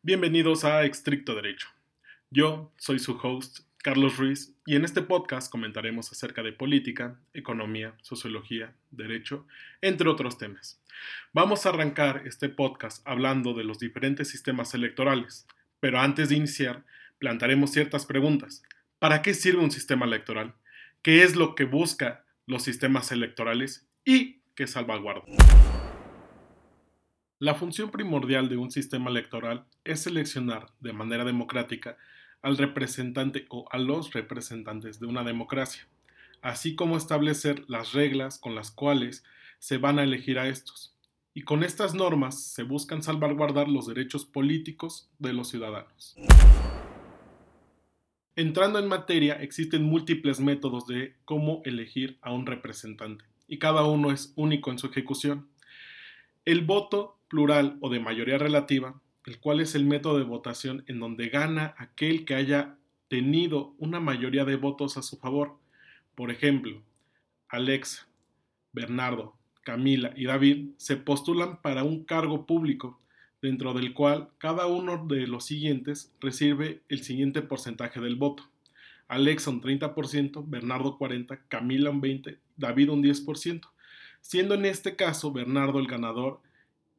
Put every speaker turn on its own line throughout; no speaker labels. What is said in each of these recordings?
Bienvenidos a Estricto Derecho. Yo soy su host, Carlos Ruiz, y en este podcast comentaremos acerca de política, economía, sociología, derecho, entre otros temas. Vamos a arrancar este podcast hablando de los diferentes sistemas electorales, pero antes de iniciar, plantaremos ciertas preguntas. ¿Para qué sirve un sistema electoral? ¿Qué es lo que busca los sistemas electorales? ¿Y qué salvaguarda? La función primordial de un sistema electoral es seleccionar de manera democrática al representante o a los representantes de una democracia, así como establecer las reglas con las cuales se van a elegir a estos. Y con estas normas se buscan salvaguardar los derechos políticos de los ciudadanos. Entrando en materia, existen múltiples métodos de cómo elegir a un representante, y cada uno es único en su ejecución. El voto plural o de mayoría relativa, el cual es el método de votación en donde gana aquel que haya tenido una mayoría de votos a su favor. Por ejemplo, Alexa, Bernardo, Camila y David se postulan para un cargo público, dentro del cual cada uno de los siguientes recibe el siguiente porcentaje del voto. Alexa un 30%, Bernardo 40%, Camila un 20%, David un 10%, siendo en este caso Bernardo el ganador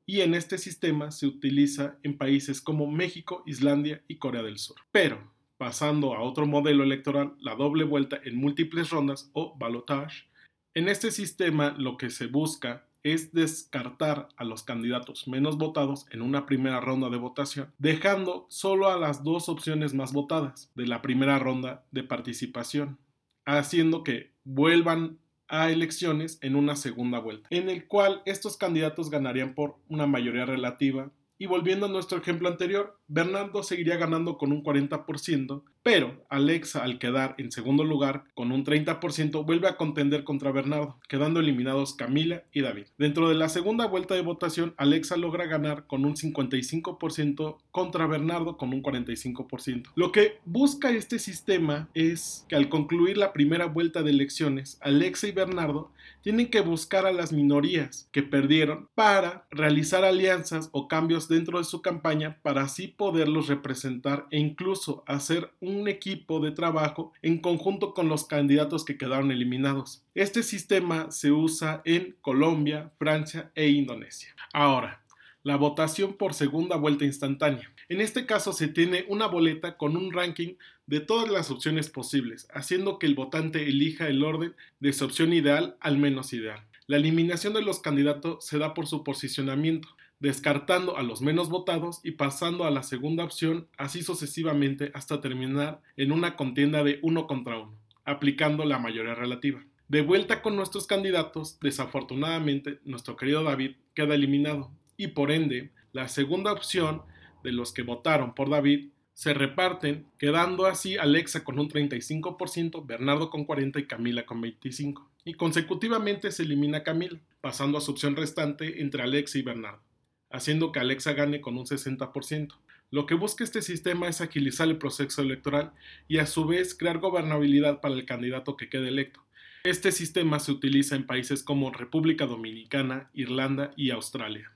y en este sistema se utiliza en países como México, Islandia y Corea del Sur. Pero, pasando a otro modelo electoral, la doble vuelta en múltiples rondas o balotage, en este sistema lo que se busca es descartar a los candidatos menos votados en una primera ronda de votación, dejando solo a las dos opciones más votadas de la primera ronda de participación, haciendo que vuelvan a elecciones en una segunda vuelta, en el cual estos candidatos ganarían por una mayoría relativa. Y volviendo a nuestro ejemplo anterior, Bernardo seguiría ganando con un 40%, pero Alexa, al quedar en segundo lugar con un 30%, vuelve a contender contra Bernardo, quedando eliminados Camila y David. Dentro de la segunda vuelta de votación, Alexa logra ganar con un 55% contra Bernardo con un 45%. Lo que busca este sistema es que al concluir la primera vuelta de elecciones, Alexa y Bernardo tienen que buscar a las minorías que perdieron para realizar alianzas o cambios dentro de su campaña para así poderlos representar e incluso hacer un equipo de trabajo en conjunto con los candidatos que quedaron eliminados. Este sistema se usa en Colombia, Francia e Indonesia. Ahora, la votación por segunda vuelta instantánea. En este caso se tiene una boleta con un ranking de todas las opciones posibles, haciendo que el votante elija el orden de su opción ideal al menos ideal. La eliminación de los candidatos se da por su posicionamiento, descartando a los menos votados y pasando a la segunda opción, así sucesivamente hasta terminar en una contienda de uno contra uno, aplicando la mayoría relativa. De vuelta con nuestros candidatos, desafortunadamente nuestro querido David queda eliminado y por ende la segunda opción de los que votaron por David se reparten, quedando así Alexa con un 35%, Bernardo con 40% y Camila con 25%. Y consecutivamente se elimina Camila, pasando a su opción restante entre Alexa y Bernardo haciendo que Alexa gane con un 60%. Lo que busca este sistema es agilizar el proceso electoral y a su vez crear gobernabilidad para el candidato que quede electo. Este sistema se utiliza en países como República Dominicana, Irlanda y Australia.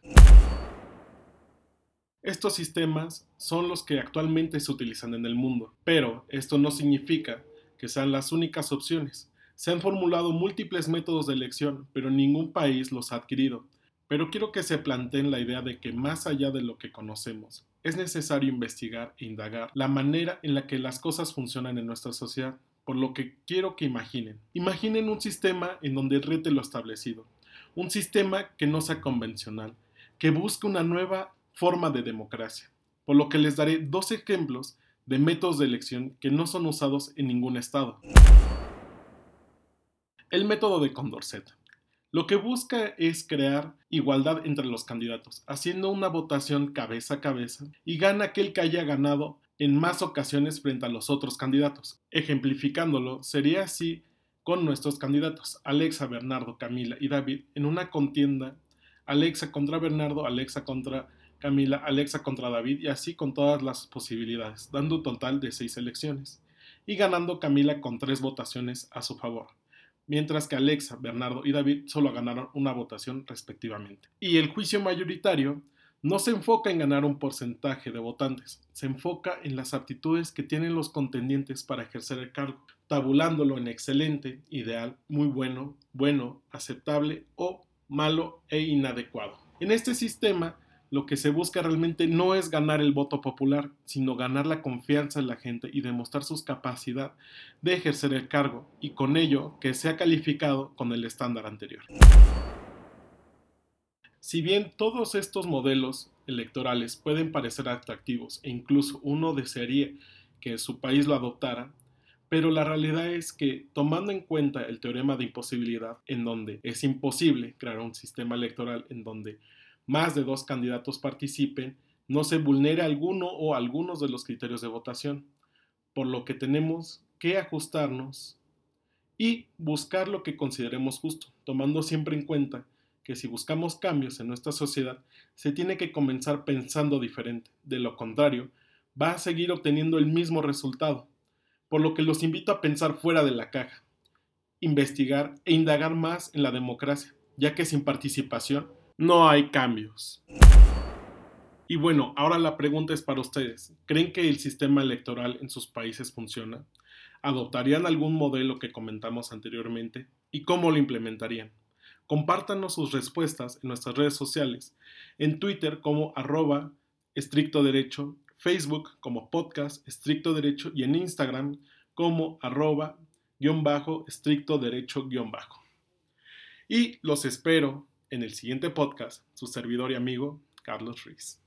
Estos sistemas son los que actualmente se utilizan en el mundo, pero esto no significa que sean las únicas opciones. Se han formulado múltiples métodos de elección, pero ningún país los ha adquirido. Pero quiero que se planteen la idea de que más allá de lo que conocemos, es necesario investigar e indagar la manera en la que las cosas funcionan en nuestra sociedad, por lo que quiero que imaginen. Imaginen un sistema en donde rete lo establecido, un sistema que no sea convencional, que busque una nueva forma de democracia, por lo que les daré dos ejemplos de métodos de elección que no son usados en ningún estado. El método de Condorcet. Lo que busca es crear igualdad entre los candidatos, haciendo una votación cabeza a cabeza y gana aquel que haya ganado en más ocasiones frente a los otros candidatos. Ejemplificándolo, sería así con nuestros candidatos, Alexa, Bernardo, Camila y David, en una contienda, Alexa contra Bernardo, Alexa contra Camila, Alexa contra David y así con todas las posibilidades, dando un total de seis elecciones, y ganando Camila con tres votaciones a su favor mientras que Alexa, Bernardo y David solo ganaron una votación respectivamente. Y el juicio mayoritario no se enfoca en ganar un porcentaje de votantes, se enfoca en las aptitudes que tienen los contendientes para ejercer el cargo, tabulándolo en excelente, ideal, muy bueno, bueno, aceptable o malo e inadecuado. En este sistema, lo que se busca realmente no es ganar el voto popular, sino ganar la confianza en la gente y demostrar su capacidad de ejercer el cargo y con ello que sea calificado con el estándar anterior. Si bien todos estos modelos electorales pueden parecer atractivos e incluso uno desearía que su país lo adoptara, pero la realidad es que tomando en cuenta el teorema de imposibilidad, en donde es imposible crear un sistema electoral en donde más de dos candidatos participen, no se vulnere alguno o algunos de los criterios de votación, por lo que tenemos que ajustarnos y buscar lo que consideremos justo, tomando siempre en cuenta que si buscamos cambios en nuestra sociedad, se tiene que comenzar pensando diferente. De lo contrario, va a seguir obteniendo el mismo resultado. Por lo que los invito a pensar fuera de la caja, investigar e indagar más en la democracia, ya que sin participación no hay cambios. Y bueno, ahora la pregunta es para ustedes. ¿Creen que el sistema electoral en sus países funciona? ¿Adoptarían algún modelo que comentamos anteriormente? ¿Y cómo lo implementarían? Compártanos sus respuestas en nuestras redes sociales, en Twitter como arroba estricto derecho, Facebook como podcast estricto derecho y en Instagram como arroba guion bajo estricto derecho guion bajo. Y los espero en el siguiente podcast, su servidor y amigo Carlos Ruiz.